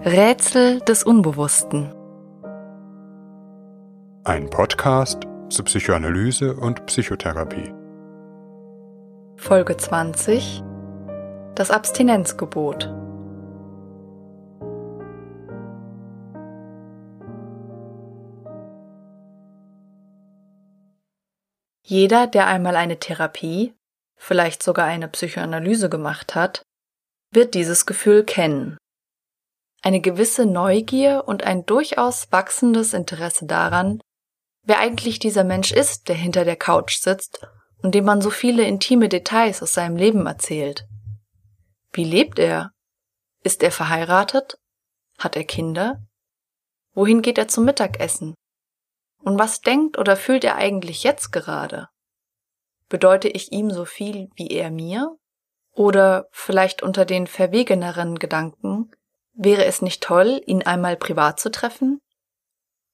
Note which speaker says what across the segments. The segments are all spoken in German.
Speaker 1: Rätsel des Unbewussten.
Speaker 2: Ein Podcast zu Psychoanalyse und Psychotherapie.
Speaker 1: Folge 20. Das Abstinenzgebot. Jeder, der einmal eine Therapie, vielleicht sogar eine Psychoanalyse gemacht hat, wird dieses Gefühl kennen. Eine gewisse Neugier und ein durchaus wachsendes Interesse daran, wer eigentlich dieser Mensch ist, der hinter der Couch sitzt und dem man so viele intime Details aus seinem Leben erzählt. Wie lebt er? Ist er verheiratet? Hat er Kinder? Wohin geht er zum Mittagessen? Und was denkt oder fühlt er eigentlich jetzt gerade? Bedeute ich ihm so viel wie er mir? Oder vielleicht unter den verwegeneren Gedanken, wäre es nicht toll, ihn einmal privat zu treffen?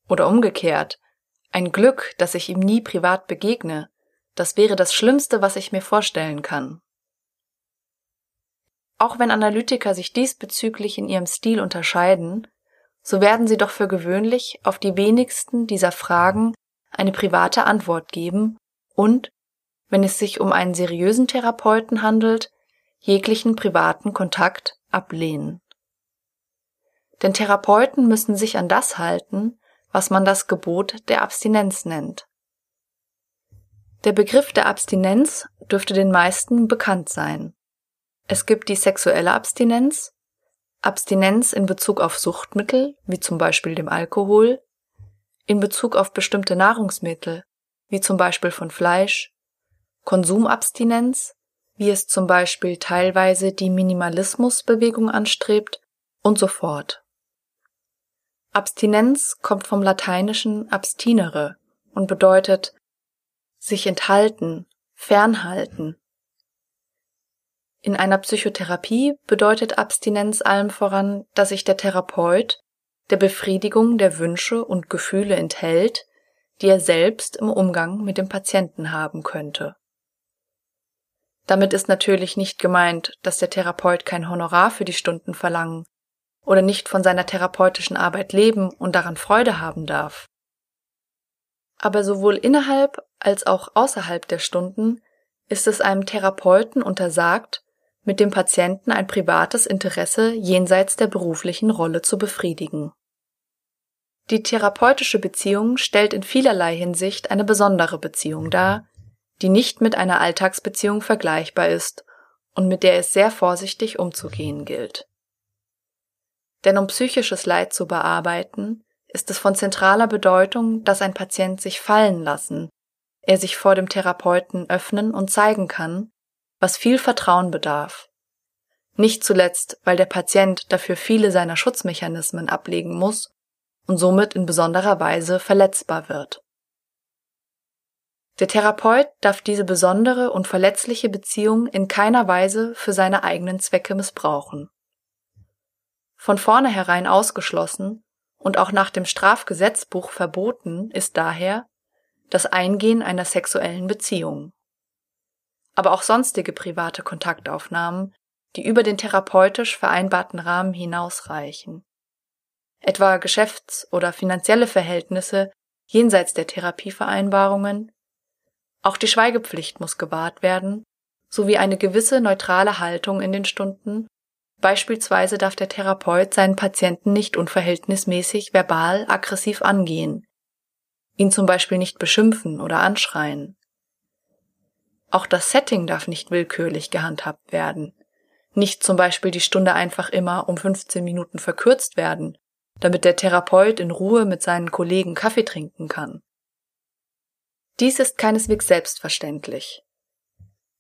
Speaker 1: Oder umgekehrt, ein Glück, dass ich ihm nie privat begegne, das wäre das Schlimmste, was ich mir vorstellen kann. Auch wenn Analytiker sich diesbezüglich in ihrem Stil unterscheiden, so werden sie doch für gewöhnlich auf die wenigsten dieser Fragen eine private Antwort geben und, wenn es sich um einen seriösen Therapeuten handelt, jeglichen privaten Kontakt ablehnen. Denn Therapeuten müssen sich an das halten, was man das Gebot der Abstinenz nennt. Der Begriff der Abstinenz dürfte den meisten bekannt sein. Es gibt die sexuelle Abstinenz, Abstinenz in Bezug auf Suchtmittel, wie zum Beispiel dem Alkohol, in Bezug auf bestimmte Nahrungsmittel, wie zum Beispiel von Fleisch, Konsumabstinenz, wie es zum Beispiel teilweise die Minimalismusbewegung anstrebt und so fort. Abstinenz kommt vom lateinischen abstinere und bedeutet sich enthalten, fernhalten. In einer Psychotherapie bedeutet Abstinenz allem voran, dass sich der Therapeut der Befriedigung der Wünsche und Gefühle enthält, die er selbst im Umgang mit dem Patienten haben könnte. Damit ist natürlich nicht gemeint, dass der Therapeut kein Honorar für die Stunden verlangen oder nicht von seiner therapeutischen Arbeit leben und daran Freude haben darf. Aber sowohl innerhalb als auch außerhalb der Stunden ist es einem Therapeuten untersagt, mit dem Patienten ein privates Interesse jenseits der beruflichen Rolle zu befriedigen. Die therapeutische Beziehung stellt in vielerlei Hinsicht eine besondere Beziehung dar, die nicht mit einer Alltagsbeziehung vergleichbar ist und mit der es sehr vorsichtig umzugehen gilt. Denn um psychisches Leid zu bearbeiten, ist es von zentraler Bedeutung, dass ein Patient sich fallen lassen, er sich vor dem Therapeuten öffnen und zeigen kann, was viel Vertrauen bedarf. Nicht zuletzt, weil der Patient dafür viele seiner Schutzmechanismen ablegen muss und somit in besonderer Weise verletzbar wird. Der Therapeut darf diese besondere und verletzliche Beziehung in keiner Weise für seine eigenen Zwecke missbrauchen von vornherein ausgeschlossen und auch nach dem Strafgesetzbuch verboten ist daher das Eingehen einer sexuellen Beziehung. Aber auch sonstige private Kontaktaufnahmen, die über den therapeutisch vereinbarten Rahmen hinausreichen. Etwa Geschäfts- oder finanzielle Verhältnisse jenseits der Therapievereinbarungen. Auch die Schweigepflicht muss gewahrt werden, sowie eine gewisse neutrale Haltung in den Stunden Beispielsweise darf der Therapeut seinen Patienten nicht unverhältnismäßig verbal aggressiv angehen, ihn zum Beispiel nicht beschimpfen oder anschreien. Auch das Setting darf nicht willkürlich gehandhabt werden. Nicht zum Beispiel die Stunde einfach immer um 15 Minuten verkürzt werden, damit der Therapeut in Ruhe mit seinen Kollegen Kaffee trinken kann. Dies ist keineswegs selbstverständlich.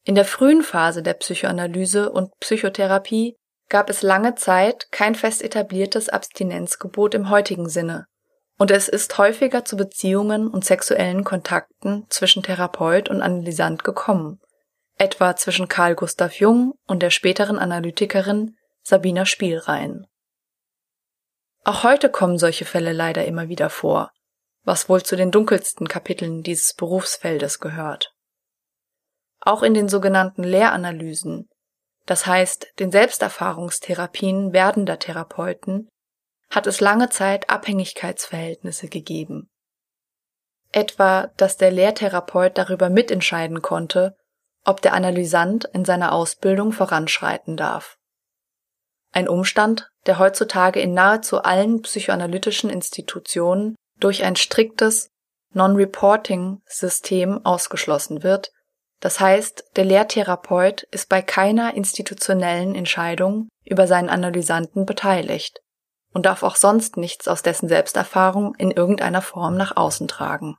Speaker 1: In der frühen Phase der Psychoanalyse und Psychotherapie gab es lange Zeit kein fest etabliertes Abstinenzgebot im heutigen Sinne, und es ist häufiger zu Beziehungen und sexuellen Kontakten zwischen Therapeut und Analysant gekommen, etwa zwischen Carl Gustav Jung und der späteren Analytikerin Sabina Spielrein. Auch heute kommen solche Fälle leider immer wieder vor, was wohl zu den dunkelsten Kapiteln dieses Berufsfeldes gehört. Auch in den sogenannten Lehranalysen das heißt den Selbsterfahrungstherapien werdender Therapeuten, hat es lange Zeit Abhängigkeitsverhältnisse gegeben. Etwa, dass der Lehrtherapeut darüber mitentscheiden konnte, ob der Analysant in seiner Ausbildung voranschreiten darf. Ein Umstand, der heutzutage in nahezu allen psychoanalytischen Institutionen durch ein striktes Non-Reporting-System ausgeschlossen wird, das heißt, der Lehrtherapeut ist bei keiner institutionellen Entscheidung über seinen Analysanten beteiligt und darf auch sonst nichts aus dessen Selbsterfahrung in irgendeiner Form nach außen tragen.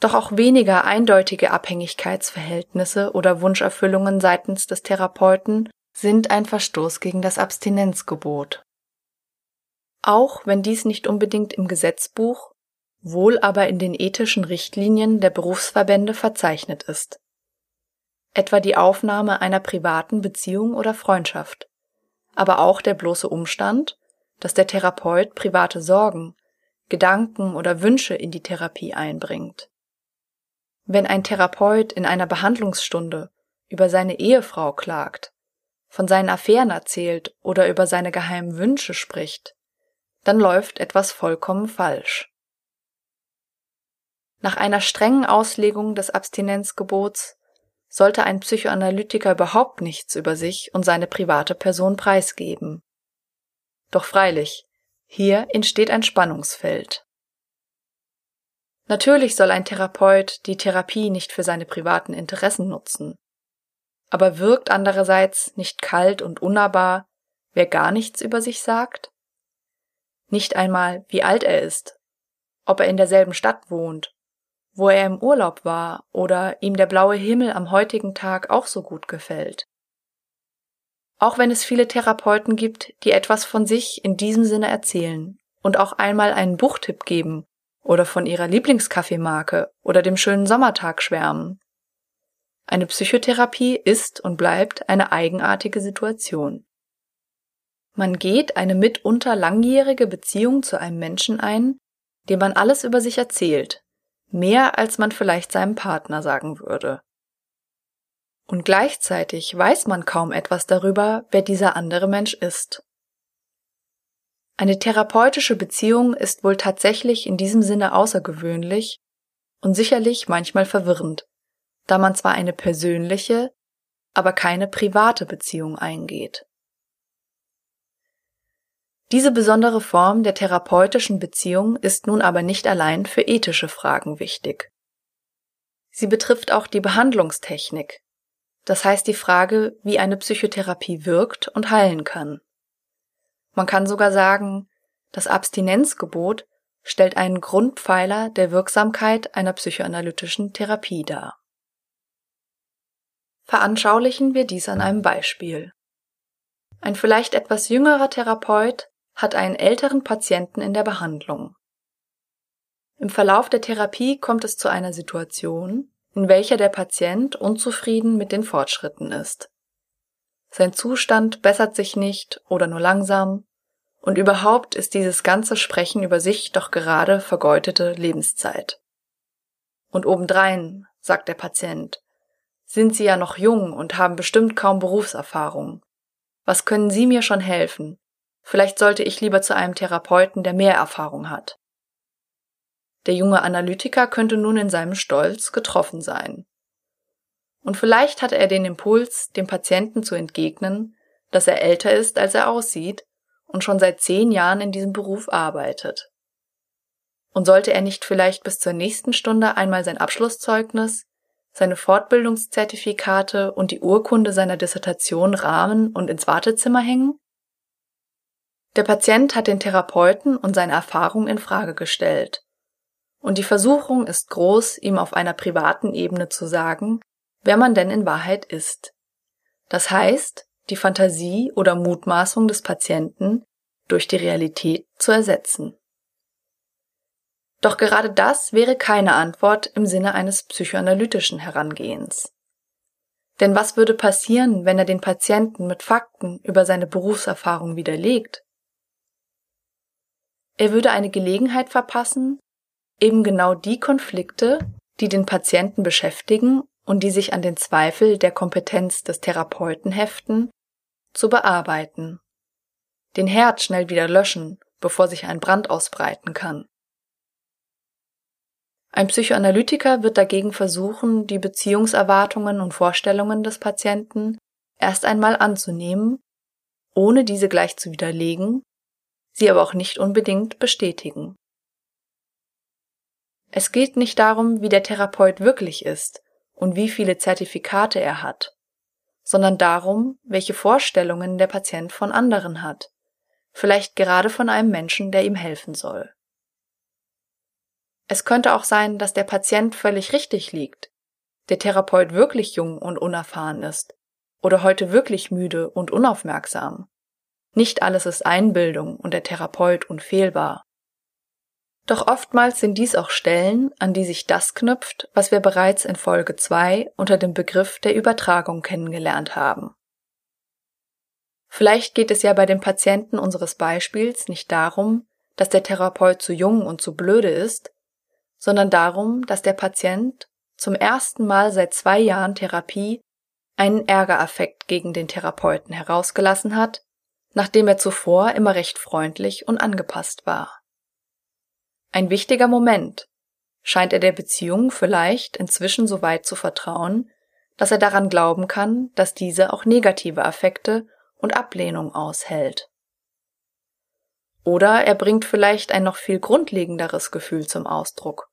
Speaker 1: Doch auch weniger eindeutige Abhängigkeitsverhältnisse oder Wunscherfüllungen seitens des Therapeuten sind ein Verstoß gegen das Abstinenzgebot. Auch wenn dies nicht unbedingt im Gesetzbuch wohl aber in den ethischen Richtlinien der Berufsverbände verzeichnet ist. Etwa die Aufnahme einer privaten Beziehung oder Freundschaft, aber auch der bloße Umstand, dass der Therapeut private Sorgen, Gedanken oder Wünsche in die Therapie einbringt. Wenn ein Therapeut in einer Behandlungsstunde über seine Ehefrau klagt, von seinen Affären erzählt oder über seine geheimen Wünsche spricht, dann läuft etwas vollkommen falsch. Nach einer strengen Auslegung des Abstinenzgebots sollte ein Psychoanalytiker überhaupt nichts über sich und seine private Person preisgeben. Doch freilich, hier entsteht ein Spannungsfeld. Natürlich soll ein Therapeut die Therapie nicht für seine privaten Interessen nutzen. Aber wirkt andererseits nicht kalt und unnahbar, wer gar nichts über sich sagt? Nicht einmal, wie alt er ist, ob er in derselben Stadt wohnt wo er im Urlaub war oder ihm der blaue Himmel am heutigen Tag auch so gut gefällt. Auch wenn es viele Therapeuten gibt, die etwas von sich in diesem Sinne erzählen und auch einmal einen Buchtipp geben oder von ihrer Lieblingskaffeemarke oder dem schönen Sommertag schwärmen. Eine Psychotherapie ist und bleibt eine eigenartige Situation. Man geht eine mitunter langjährige Beziehung zu einem Menschen ein, dem man alles über sich erzählt, mehr als man vielleicht seinem Partner sagen würde. Und gleichzeitig weiß man kaum etwas darüber, wer dieser andere Mensch ist. Eine therapeutische Beziehung ist wohl tatsächlich in diesem Sinne außergewöhnlich und sicherlich manchmal verwirrend, da man zwar eine persönliche, aber keine private Beziehung eingeht. Diese besondere Form der therapeutischen Beziehung ist nun aber nicht allein für ethische Fragen wichtig. Sie betrifft auch die Behandlungstechnik, das heißt die Frage, wie eine Psychotherapie wirkt und heilen kann. Man kann sogar sagen, das Abstinenzgebot stellt einen Grundpfeiler der Wirksamkeit einer psychoanalytischen Therapie dar. Veranschaulichen wir dies an einem Beispiel. Ein vielleicht etwas jüngerer Therapeut hat einen älteren Patienten in der Behandlung. Im Verlauf der Therapie kommt es zu einer Situation, in welcher der Patient unzufrieden mit den Fortschritten ist. Sein Zustand bessert sich nicht oder nur langsam, und überhaupt ist dieses ganze Sprechen über sich doch gerade vergeudete Lebenszeit. Und obendrein, sagt der Patient, sind Sie ja noch jung und haben bestimmt kaum Berufserfahrung. Was können Sie mir schon helfen? Vielleicht sollte ich lieber zu einem Therapeuten, der mehr Erfahrung hat. Der junge Analytiker könnte nun in seinem Stolz getroffen sein. Und vielleicht hatte er den Impuls, dem Patienten zu entgegnen, dass er älter ist, als er aussieht und schon seit zehn Jahren in diesem Beruf arbeitet. Und sollte er nicht vielleicht bis zur nächsten Stunde einmal sein Abschlusszeugnis, seine Fortbildungszertifikate und die Urkunde seiner Dissertation rahmen und ins Wartezimmer hängen? Der Patient hat den Therapeuten und seine Erfahrung in Frage gestellt. Und die Versuchung ist groß, ihm auf einer privaten Ebene zu sagen, wer man denn in Wahrheit ist. Das heißt, die Fantasie oder Mutmaßung des Patienten durch die Realität zu ersetzen. Doch gerade das wäre keine Antwort im Sinne eines psychoanalytischen Herangehens. Denn was würde passieren, wenn er den Patienten mit Fakten über seine Berufserfahrung widerlegt? Er würde eine Gelegenheit verpassen, eben genau die Konflikte, die den Patienten beschäftigen und die sich an den Zweifel der Kompetenz des Therapeuten heften, zu bearbeiten. den Herd schnell wieder löschen, bevor sich ein Brand ausbreiten kann. Ein Psychoanalytiker wird dagegen versuchen, die Beziehungserwartungen und Vorstellungen des Patienten erst einmal anzunehmen, ohne diese gleich zu widerlegen, sie aber auch nicht unbedingt bestätigen. Es geht nicht darum, wie der Therapeut wirklich ist und wie viele Zertifikate er hat, sondern darum, welche Vorstellungen der Patient von anderen hat, vielleicht gerade von einem Menschen, der ihm helfen soll. Es könnte auch sein, dass der Patient völlig richtig liegt, der Therapeut wirklich jung und unerfahren ist oder heute wirklich müde und unaufmerksam. Nicht alles ist Einbildung und der Therapeut unfehlbar. Doch oftmals sind dies auch Stellen, an die sich das knüpft, was wir bereits in Folge 2 unter dem Begriff der Übertragung kennengelernt haben. Vielleicht geht es ja bei dem Patienten unseres Beispiels nicht darum, dass der Therapeut zu jung und zu blöde ist, sondern darum, dass der Patient zum ersten Mal seit zwei Jahren Therapie einen Ärgeraffekt gegen den Therapeuten herausgelassen hat, nachdem er zuvor immer recht freundlich und angepasst war. Ein wichtiger Moment, scheint er der Beziehung vielleicht inzwischen so weit zu vertrauen, dass er daran glauben kann, dass diese auch negative Affekte und Ablehnung aushält. Oder er bringt vielleicht ein noch viel grundlegenderes Gefühl zum Ausdruck,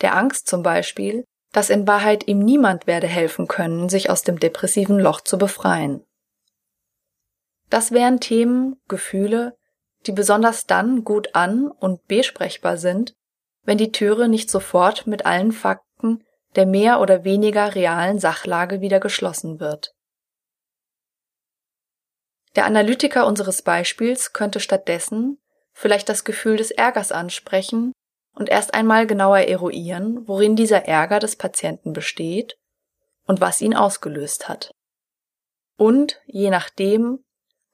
Speaker 1: der Angst zum Beispiel, dass in Wahrheit ihm niemand werde helfen können, sich aus dem depressiven Loch zu befreien. Das wären Themen, Gefühle, die besonders dann gut an und besprechbar sind, wenn die Türe nicht sofort mit allen Fakten der mehr oder weniger realen Sachlage wieder geschlossen wird. Der Analytiker unseres Beispiels könnte stattdessen vielleicht das Gefühl des Ärgers ansprechen und erst einmal genauer eruieren, worin dieser Ärger des Patienten besteht und was ihn ausgelöst hat. Und je nachdem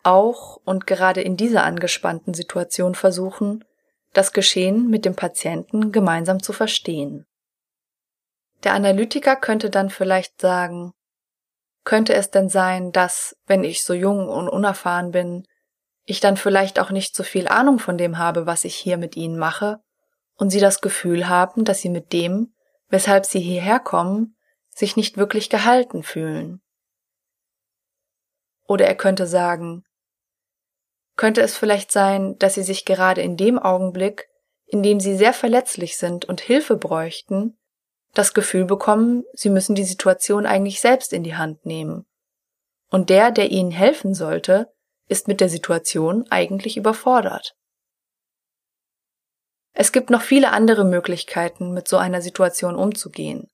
Speaker 1: auch und gerade in dieser angespannten Situation versuchen, das Geschehen mit dem Patienten gemeinsam zu verstehen. Der Analytiker könnte dann vielleicht sagen, könnte es denn sein, dass, wenn ich so jung und unerfahren bin, ich dann vielleicht auch nicht so viel Ahnung von dem habe, was ich hier mit Ihnen mache und sie das Gefühl haben, dass sie mit dem, weshalb sie hierher kommen, sich nicht wirklich gehalten fühlen. Oder er könnte sagen, könnte es vielleicht sein, dass sie sich gerade in dem Augenblick, in dem sie sehr verletzlich sind und Hilfe bräuchten, das Gefühl bekommen, sie müssen die Situation eigentlich selbst in die Hand nehmen. Und der, der ihnen helfen sollte, ist mit der Situation eigentlich überfordert. Es gibt noch viele andere Möglichkeiten, mit so einer Situation umzugehen.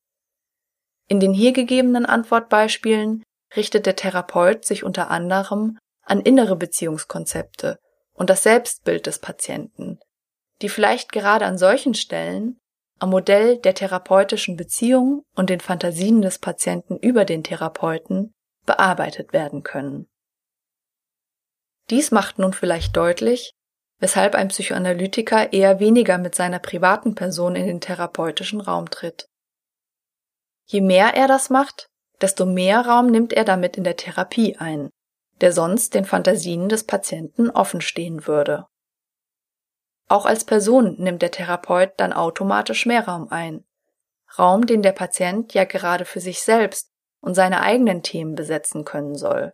Speaker 1: In den hier gegebenen Antwortbeispielen richtet der Therapeut sich unter anderem an innere Beziehungskonzepte und das Selbstbild des Patienten, die vielleicht gerade an solchen Stellen am Modell der therapeutischen Beziehung und den Fantasien des Patienten über den Therapeuten bearbeitet werden können. Dies macht nun vielleicht deutlich, weshalb ein Psychoanalytiker eher weniger mit seiner privaten Person in den therapeutischen Raum tritt. Je mehr er das macht, desto mehr Raum nimmt er damit in der Therapie ein, der sonst den Fantasien des Patienten offen stehen würde. Auch als Person nimmt der Therapeut dann automatisch mehr Raum ein. Raum, den der Patient ja gerade für sich selbst und seine eigenen Themen besetzen können soll.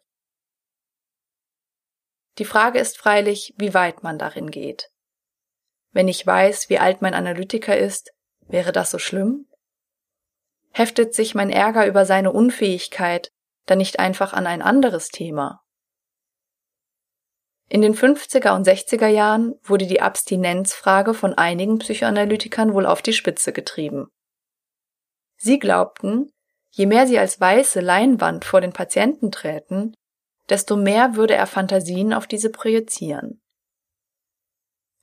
Speaker 1: Die Frage ist freilich, wie weit man darin geht. Wenn ich weiß, wie alt mein Analytiker ist, wäre das so schlimm? Heftet sich mein Ärger über seine Unfähigkeit dann nicht einfach an ein anderes Thema? In den 50er und 60er Jahren wurde die Abstinenzfrage von einigen Psychoanalytikern wohl auf die Spitze getrieben. Sie glaubten, je mehr sie als weiße Leinwand vor den Patienten träten, desto mehr würde er Fantasien auf diese projizieren.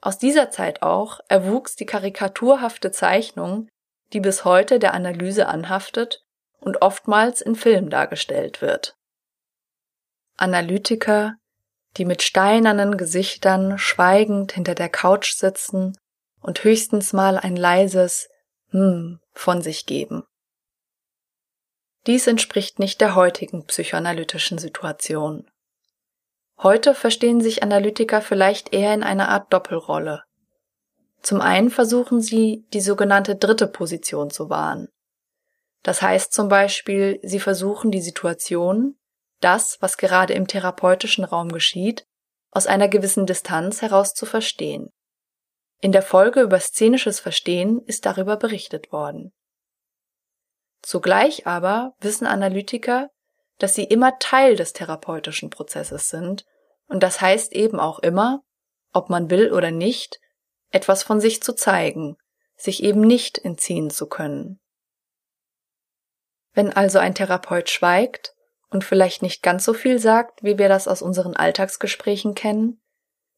Speaker 1: Aus dieser Zeit auch erwuchs die karikaturhafte Zeichnung, die bis heute der Analyse anhaftet und oftmals in Filmen dargestellt wird. Analytiker, die mit steinernen Gesichtern schweigend hinter der Couch sitzen und höchstens mal ein leises Hm von sich geben. Dies entspricht nicht der heutigen psychoanalytischen Situation. Heute verstehen sich Analytiker vielleicht eher in einer Art Doppelrolle. Zum einen versuchen sie, die sogenannte dritte Position zu wahren. Das heißt zum Beispiel, sie versuchen die Situation, das, was gerade im therapeutischen Raum geschieht, aus einer gewissen Distanz heraus zu verstehen. In der Folge über szenisches Verstehen ist darüber berichtet worden. Zugleich aber wissen Analytiker, dass sie immer Teil des therapeutischen Prozesses sind und das heißt eben auch immer, ob man will oder nicht, etwas von sich zu zeigen, sich eben nicht entziehen zu können. Wenn also ein Therapeut schweigt und vielleicht nicht ganz so viel sagt, wie wir das aus unseren Alltagsgesprächen kennen,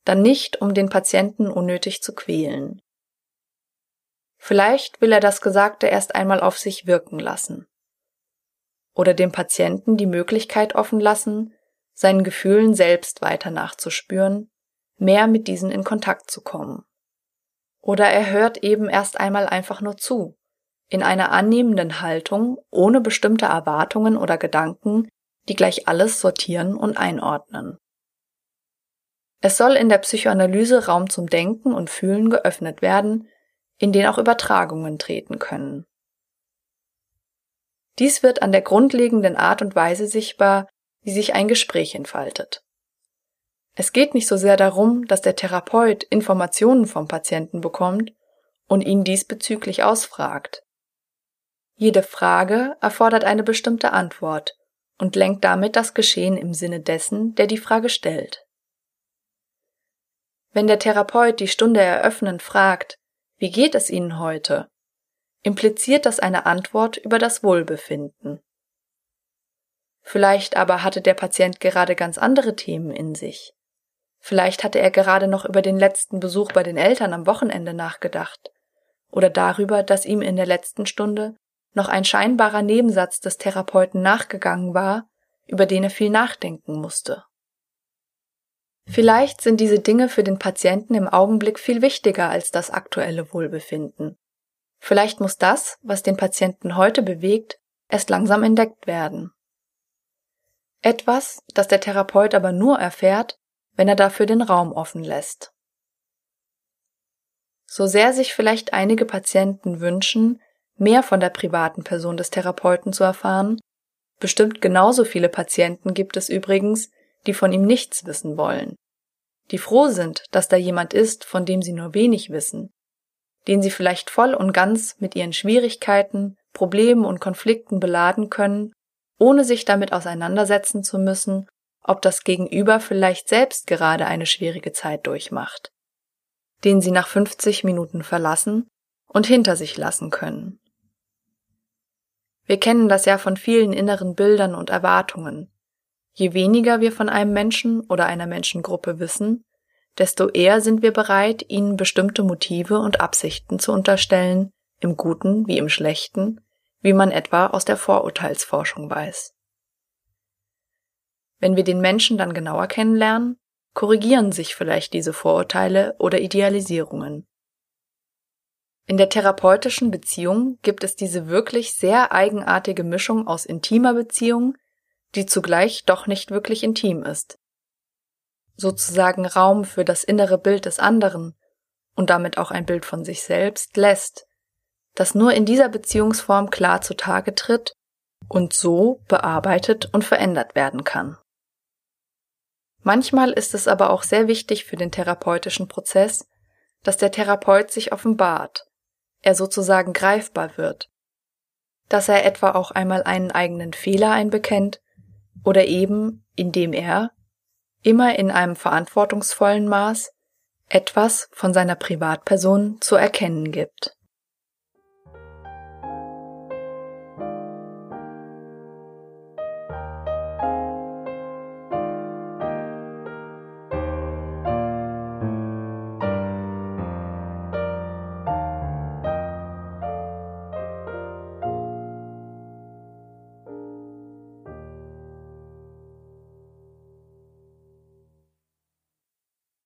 Speaker 1: dann nicht, um den Patienten unnötig zu quälen. Vielleicht will er das Gesagte erst einmal auf sich wirken lassen. Oder dem Patienten die Möglichkeit offen lassen, seinen Gefühlen selbst weiter nachzuspüren, mehr mit diesen in Kontakt zu kommen. Oder er hört eben erst einmal einfach nur zu, in einer annehmenden Haltung, ohne bestimmte Erwartungen oder Gedanken, die gleich alles sortieren und einordnen. Es soll in der Psychoanalyse Raum zum Denken und Fühlen geöffnet werden, in den auch Übertragungen treten können. Dies wird an der grundlegenden Art und Weise sichtbar, wie sich ein Gespräch entfaltet. Es geht nicht so sehr darum, dass der Therapeut Informationen vom Patienten bekommt und ihn diesbezüglich ausfragt. Jede Frage erfordert eine bestimmte Antwort und lenkt damit das Geschehen im Sinne dessen, der die Frage stellt. Wenn der Therapeut die Stunde eröffnend fragt, wie geht es Ihnen heute, impliziert das eine Antwort über das Wohlbefinden. Vielleicht aber hatte der Patient gerade ganz andere Themen in sich. Vielleicht hatte er gerade noch über den letzten Besuch bei den Eltern am Wochenende nachgedacht oder darüber, dass ihm in der letzten Stunde noch ein scheinbarer Nebensatz des Therapeuten nachgegangen war, über den er viel nachdenken musste. Vielleicht sind diese Dinge für den Patienten im Augenblick viel wichtiger als das aktuelle Wohlbefinden. Vielleicht muss das, was den Patienten heute bewegt, erst langsam entdeckt werden. Etwas, das der Therapeut aber nur erfährt, wenn er dafür den Raum offen lässt. So sehr sich vielleicht einige Patienten wünschen, mehr von der privaten Person des Therapeuten zu erfahren, bestimmt genauso viele Patienten gibt es übrigens, die von ihm nichts wissen wollen, die froh sind, dass da jemand ist, von dem sie nur wenig wissen, den sie vielleicht voll und ganz mit ihren Schwierigkeiten, Problemen und Konflikten beladen können, ohne sich damit auseinandersetzen zu müssen ob das Gegenüber vielleicht selbst gerade eine schwierige Zeit durchmacht, den sie nach 50 Minuten verlassen und hinter sich lassen können. Wir kennen das ja von vielen inneren Bildern und Erwartungen. Je weniger wir von einem Menschen oder einer Menschengruppe wissen, desto eher sind wir bereit, ihnen bestimmte Motive und Absichten zu unterstellen, im Guten wie im Schlechten, wie man etwa aus der Vorurteilsforschung weiß. Wenn wir den Menschen dann genauer kennenlernen, korrigieren sich vielleicht diese Vorurteile oder Idealisierungen. In der therapeutischen Beziehung gibt es diese wirklich sehr eigenartige Mischung aus intimer Beziehung, die zugleich doch nicht wirklich intim ist. Sozusagen Raum für das innere Bild des anderen und damit auch ein Bild von sich selbst lässt, das nur in dieser Beziehungsform klar zutage tritt und so bearbeitet und verändert werden kann. Manchmal ist es aber auch sehr wichtig für den therapeutischen Prozess, dass der Therapeut sich offenbart, er sozusagen greifbar wird, dass er etwa auch einmal einen eigenen Fehler einbekennt oder eben, indem er, immer in einem verantwortungsvollen Maß, etwas von seiner Privatperson zu erkennen gibt.